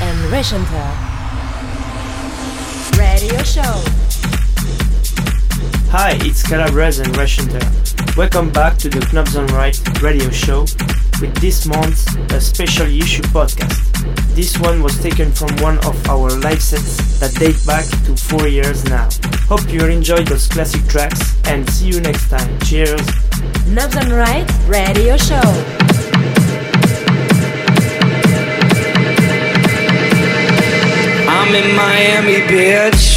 And Rechanter. Radio Show. Hi, it's Calabres and Rechanter. Welcome back to the Knobs on Right radio show with this month's a special issue podcast. This one was taken from one of our live sets that date back to four years now. Hope you enjoyed those classic tracks and see you next time. Cheers! Knobs on Right radio show. I'm in Miami, bitch.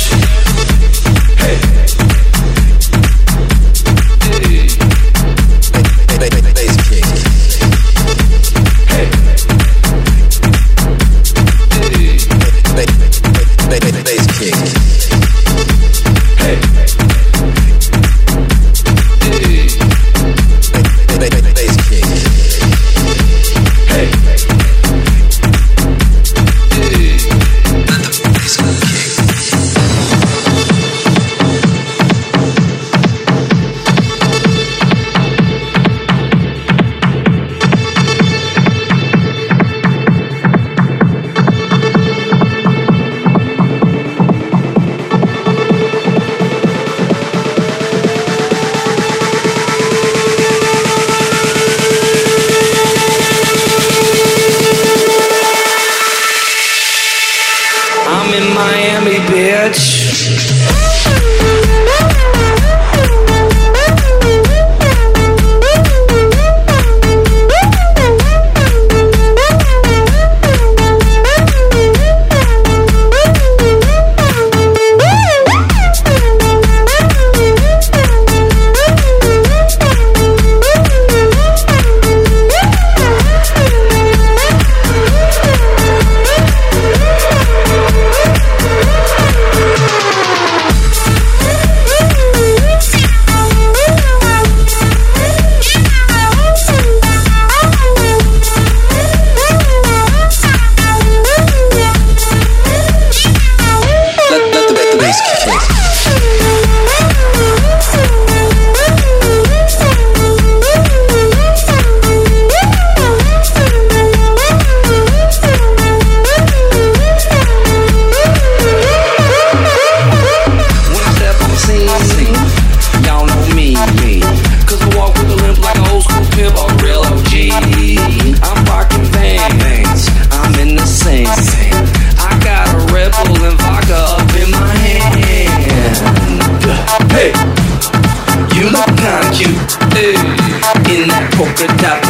the top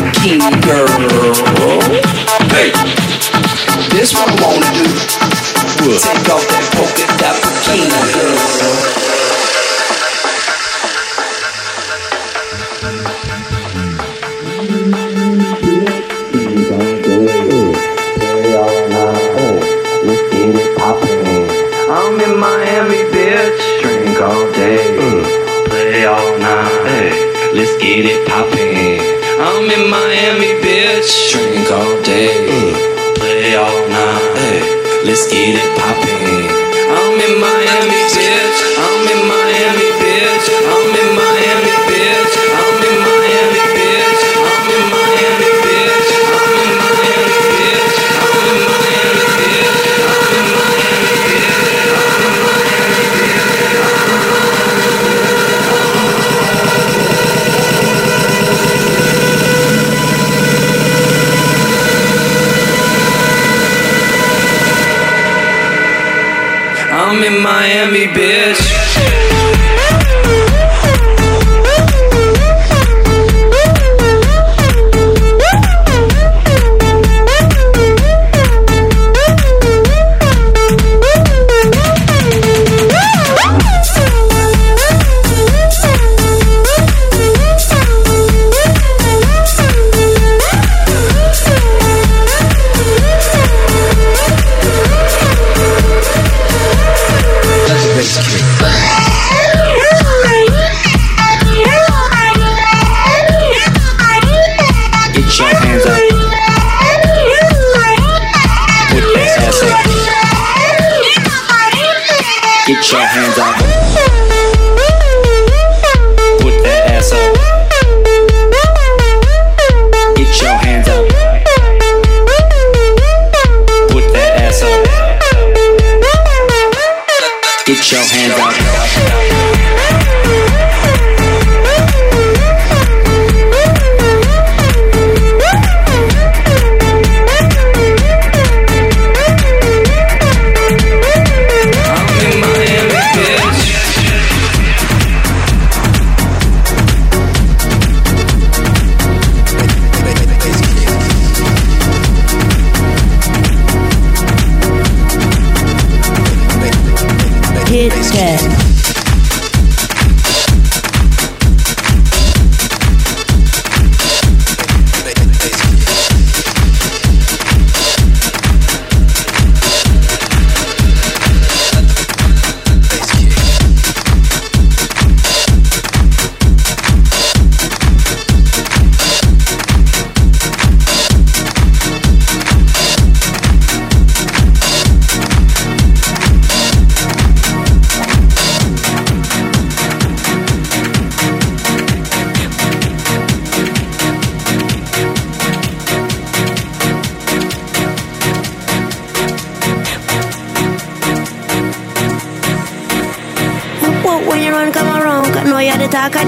girl. Hey, this I wanna do. Take off that. get dead.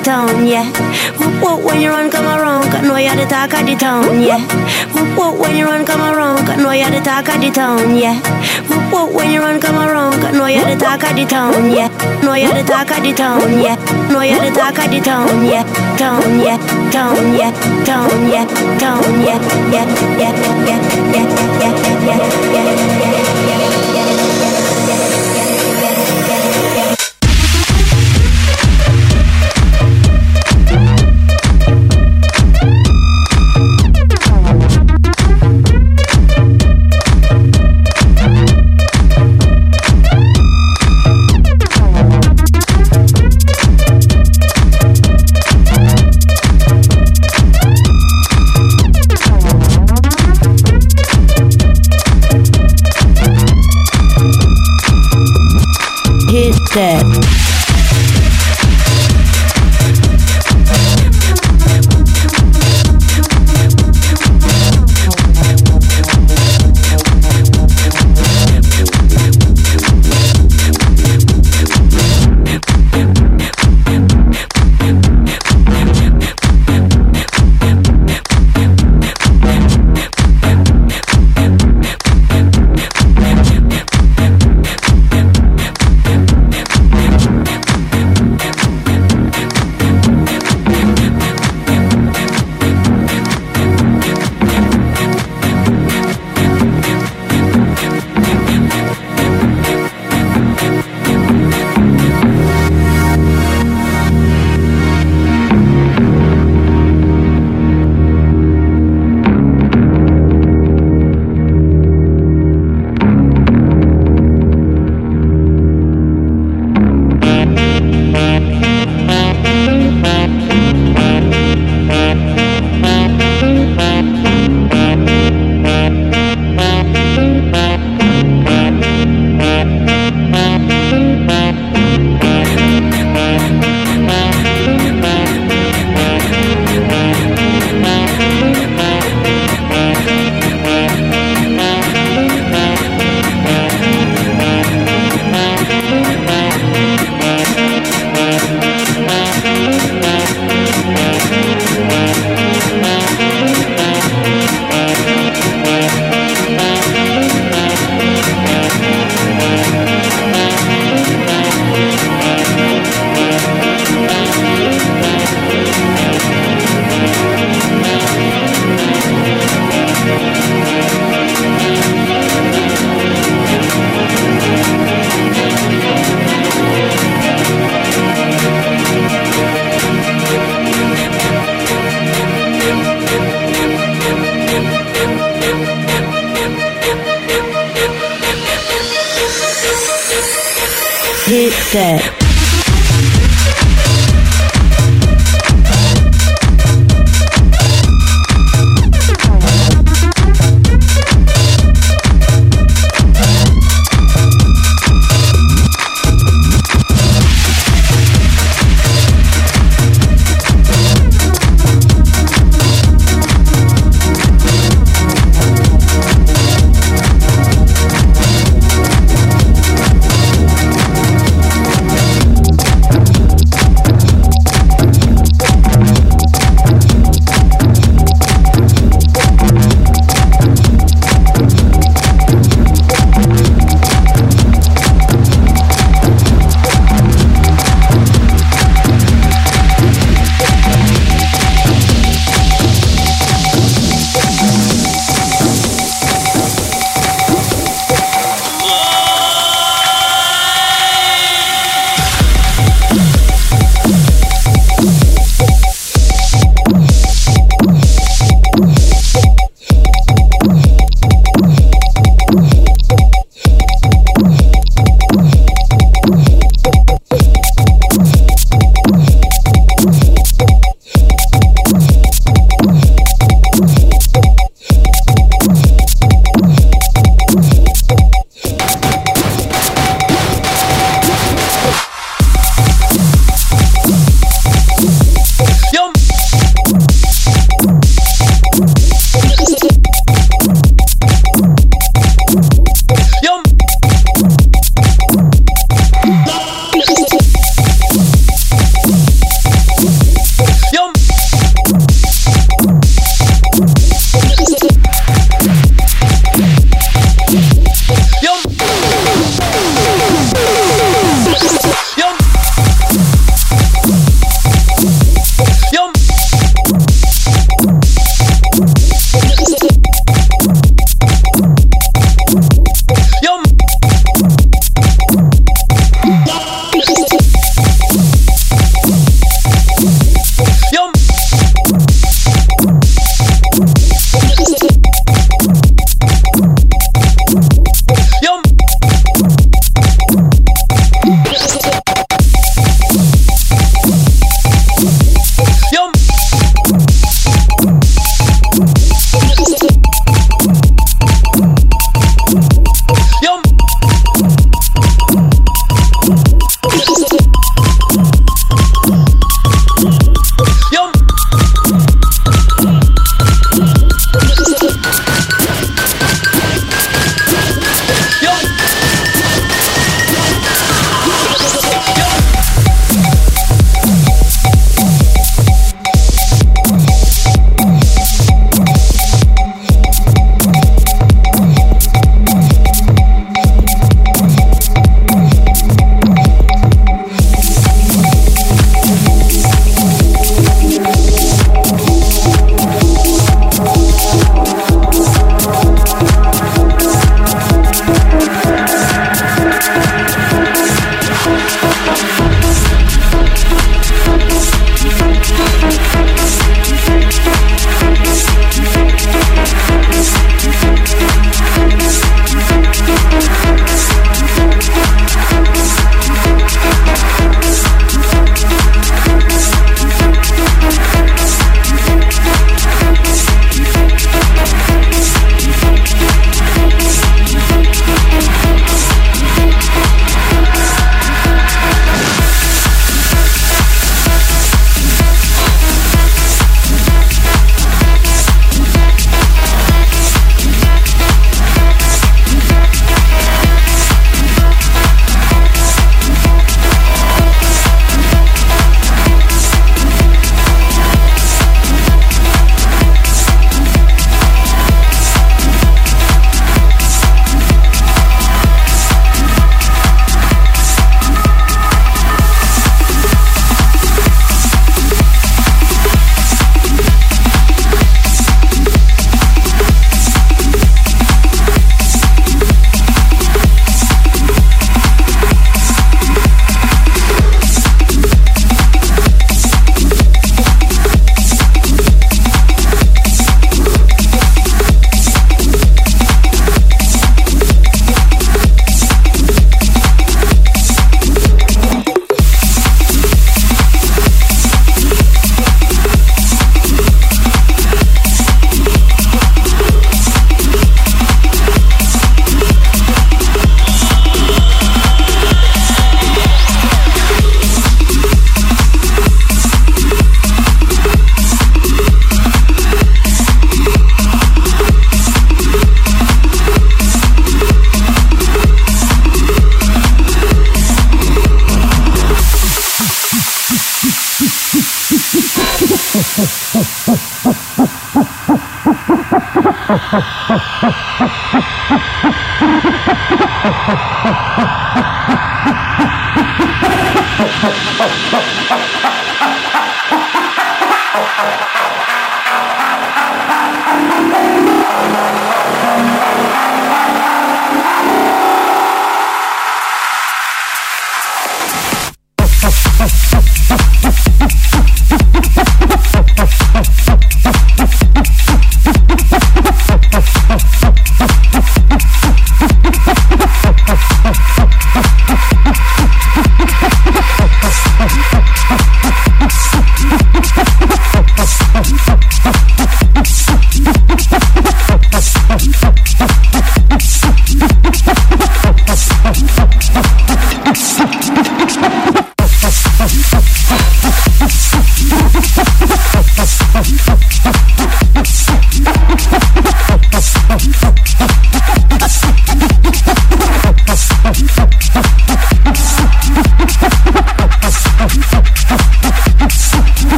Town, yeah. Whoop whoop when you run come around, cause know you're the talk of the town, yeah. Whoop whoop when you run come around, cause know you're the talk of the town, yeah. Whoop whoop when you run come around, cause know you're the talk of the town, yeah. Know you're the talk of the town, yeah. Know you're the talk of the town, yeah. Town, yeah. Town, yeah. Town, yeah. Town, yeah. Yeah, yeah, yeah, yeah, yeah, yeah, yeah, yeah, yeah. that.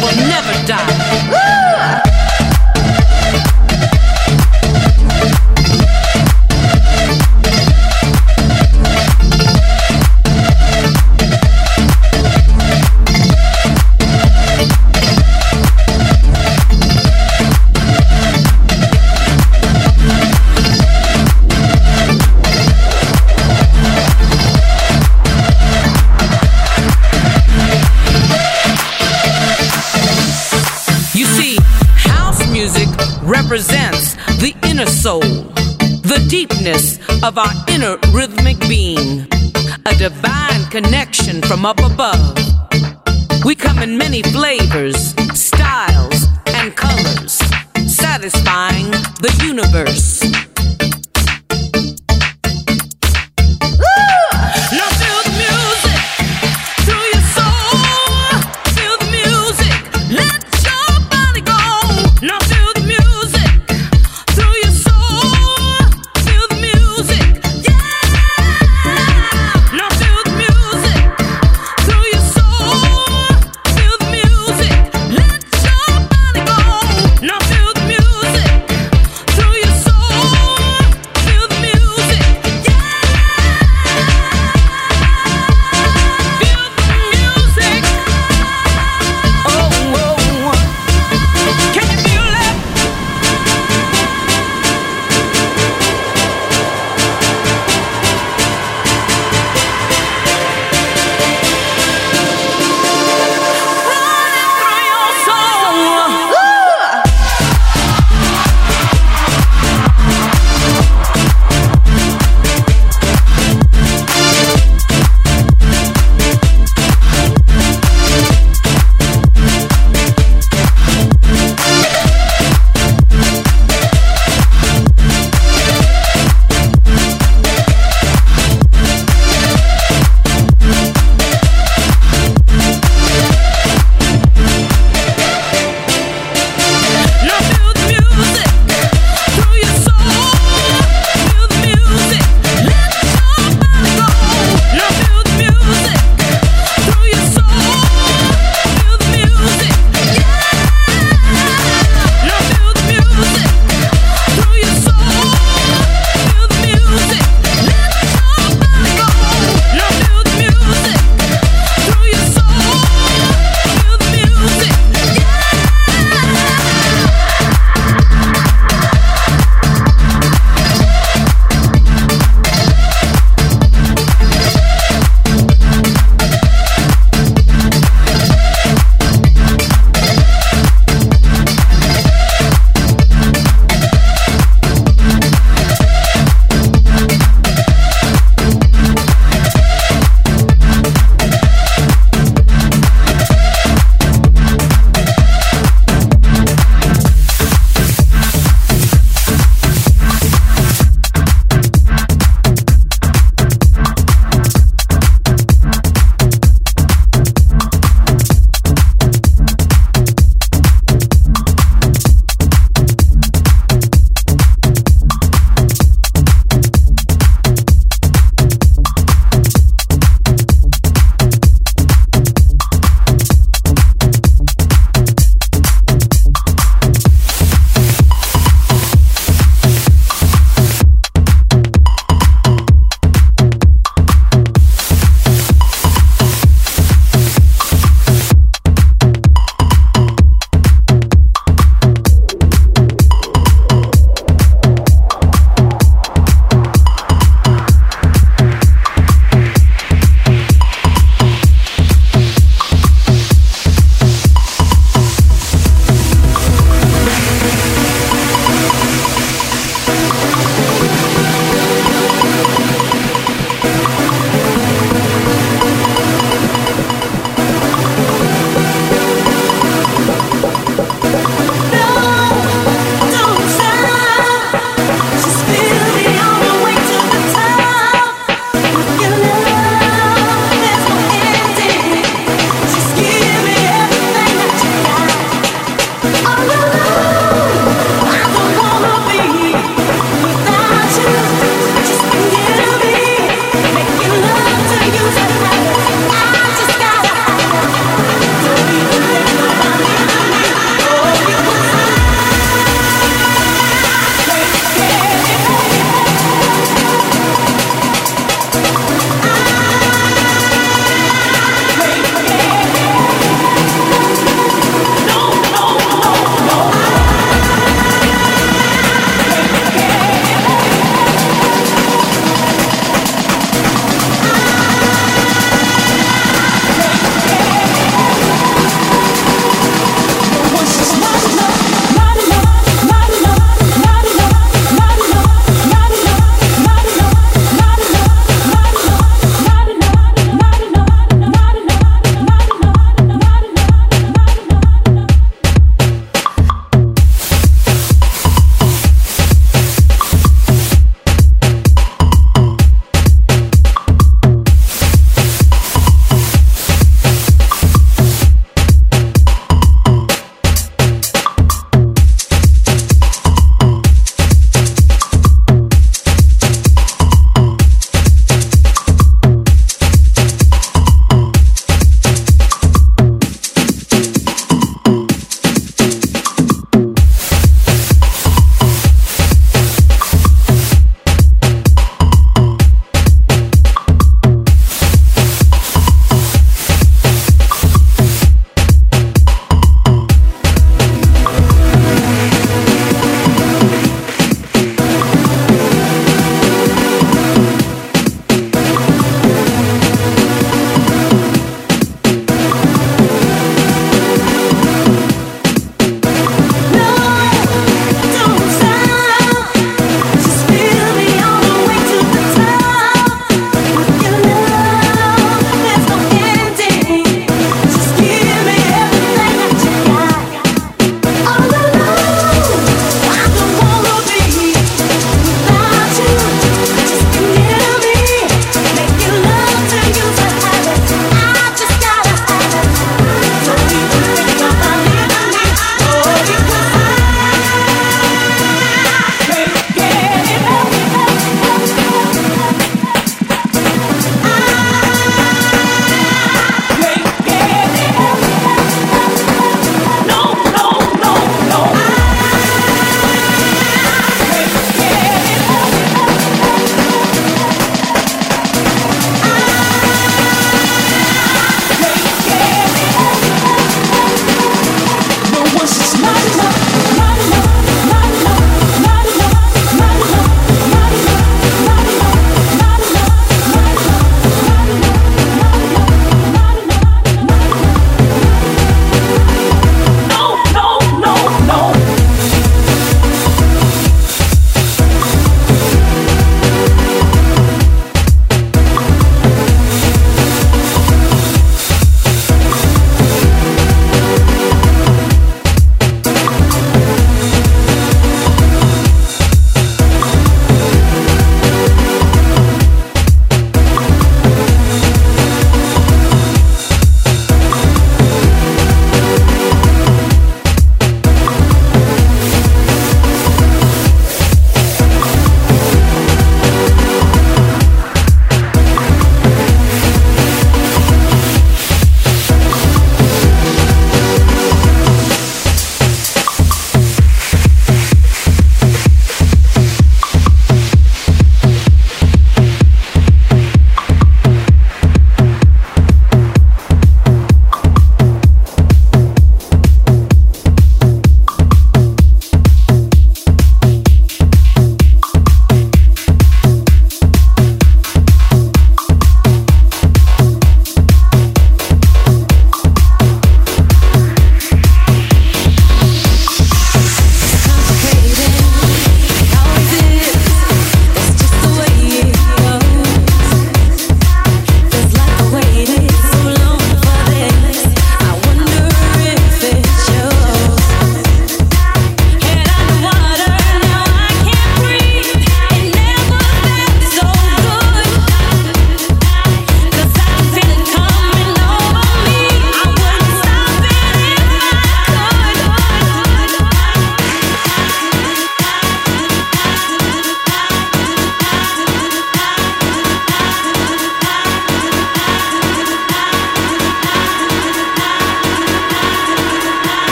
will never die. of our inner rhythmic being, a divine connection from up above. We come in many flavors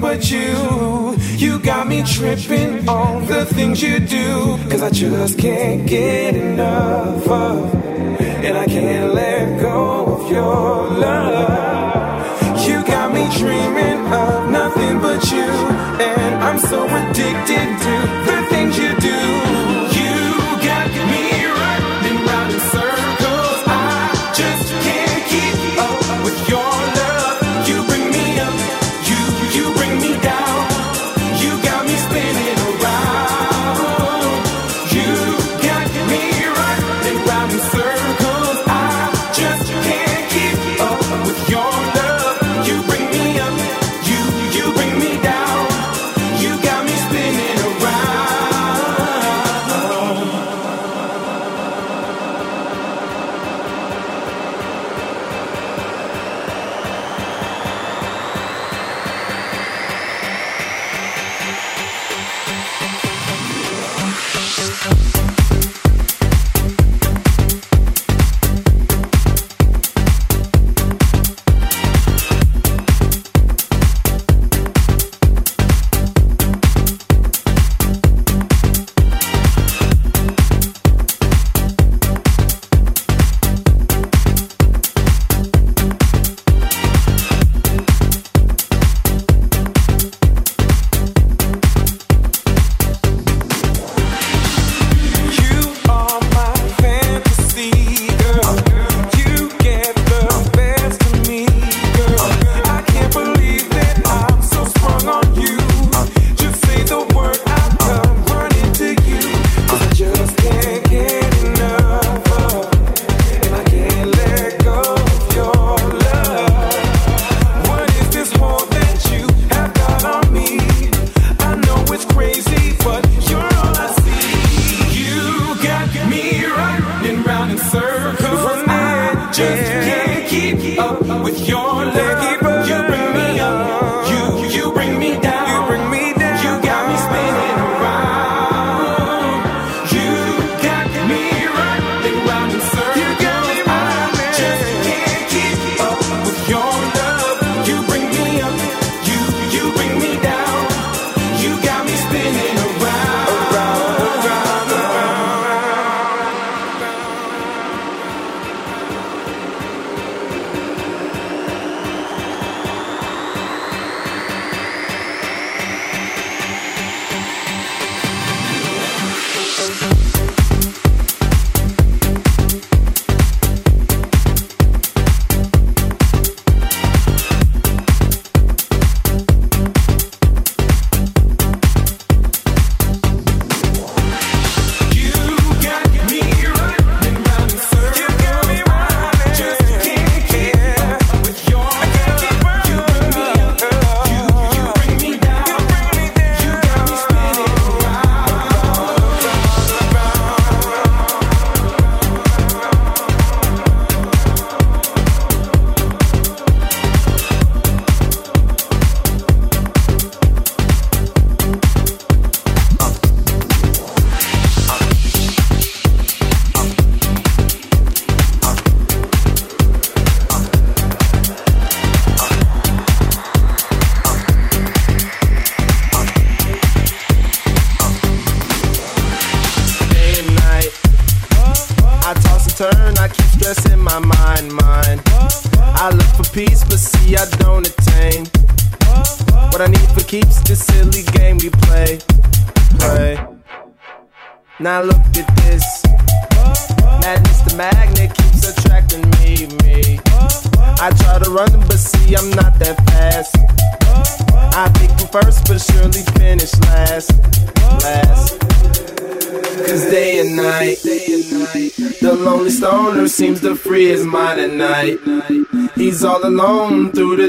but you. You got me tripping on the things you do. Cause I just can't get enough of. And I can't let go of your love. You got me dreaming of nothing but you. And I'm so addicted to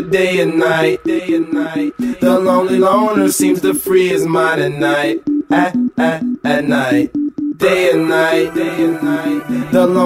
day and night. Day and night. The lonely loner seems to free his mind at night. At, at, at night.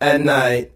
at night.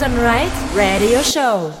Right Radio Show.